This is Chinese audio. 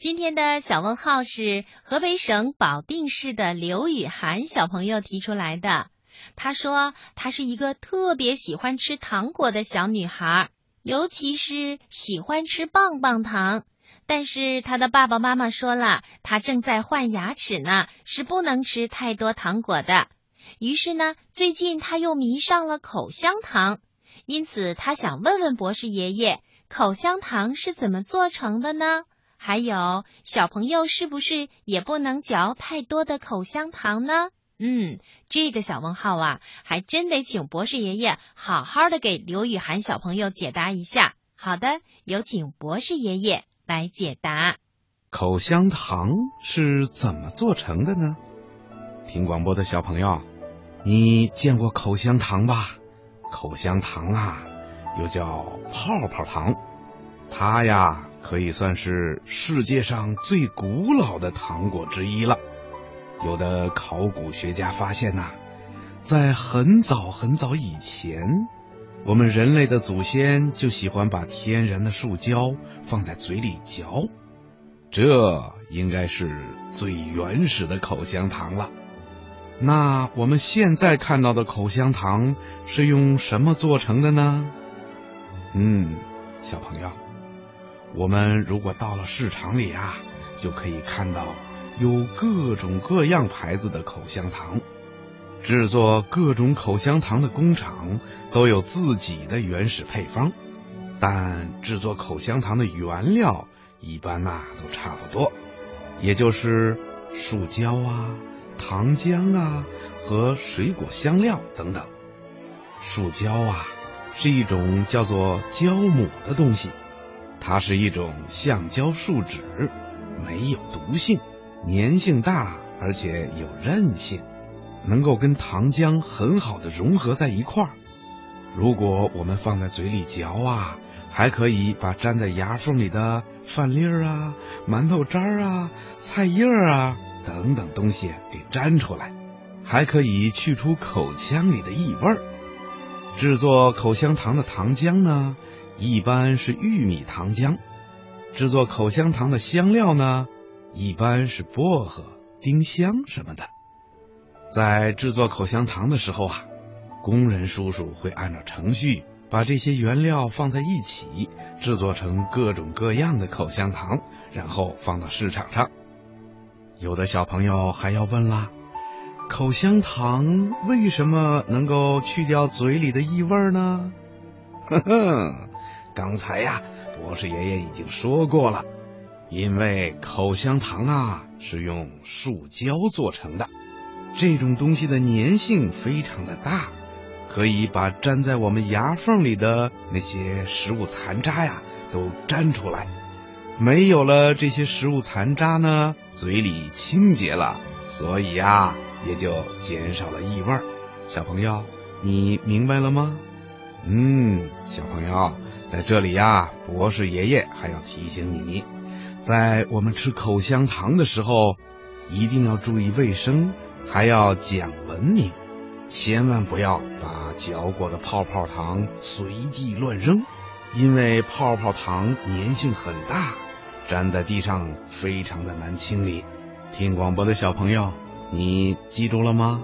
今天的小问号是河北省保定市的刘雨涵小朋友提出来的。他说，她是一个特别喜欢吃糖果的小女孩，尤其是喜欢吃棒棒糖。但是她的爸爸妈妈说了，她正在换牙齿呢，是不能吃太多糖果的。于是呢，最近她又迷上了口香糖，因此她想问问博士爷爷，口香糖是怎么做成的呢？还有小朋友是不是也不能嚼太多的口香糖呢？嗯，这个小问号啊，还真得请博士爷爷好好的给刘雨涵小朋友解答一下。好的，有请博士爷爷来解答。口香糖是怎么做成的呢？听广播的小朋友，你见过口香糖吧？口香糖啊，又叫泡泡糖，它呀。可以算是世界上最古老的糖果之一了。有的考古学家发现呐，在很早很早以前，我们人类的祖先就喜欢把天然的树胶放在嘴里嚼，这应该是最原始的口香糖了。那我们现在看到的口香糖是用什么做成的呢？嗯，小朋友。我们如果到了市场里啊，就可以看到有各种各样牌子的口香糖。制作各种口香糖的工厂都有自己的原始配方，但制作口香糖的原料一般呐都差不多，也就是树胶啊、糖浆啊和水果香料等等。树胶啊是一种叫做胶母的东西。它是一种橡胶树脂，没有毒性，粘性大，而且有韧性，能够跟糖浆很好的融合在一块儿。如果我们放在嘴里嚼啊，还可以把粘在牙缝里的饭粒儿啊、馒头渣儿啊、菜叶儿啊等等东西给粘出来，还可以去除口腔里的异味儿。制作口香糖的糖浆呢？一般是玉米糖浆，制作口香糖的香料呢，一般是薄荷、丁香什么的。在制作口香糖的时候啊，工人叔叔会按照程序把这些原料放在一起，制作成各种各样的口香糖，然后放到市场上。有的小朋友还要问啦：口香糖为什么能够去掉嘴里的异味呢？呵呵。刚才呀，博士爷爷已经说过了，因为口香糖啊是用树胶做成的，这种东西的粘性非常的大，可以把粘在我们牙缝里的那些食物残渣呀都粘出来。没有了这些食物残渣呢，嘴里清洁了，所以呀也就减少了异味。小朋友，你明白了吗？嗯，小朋友。在这里呀，博士爷爷还要提醒你，在我们吃口香糖的时候，一定要注意卫生，还要讲文明，千万不要把嚼过的泡泡糖随地乱扔，因为泡泡糖粘性很大，粘在地上非常的难清理。听广播的小朋友，你记住了吗？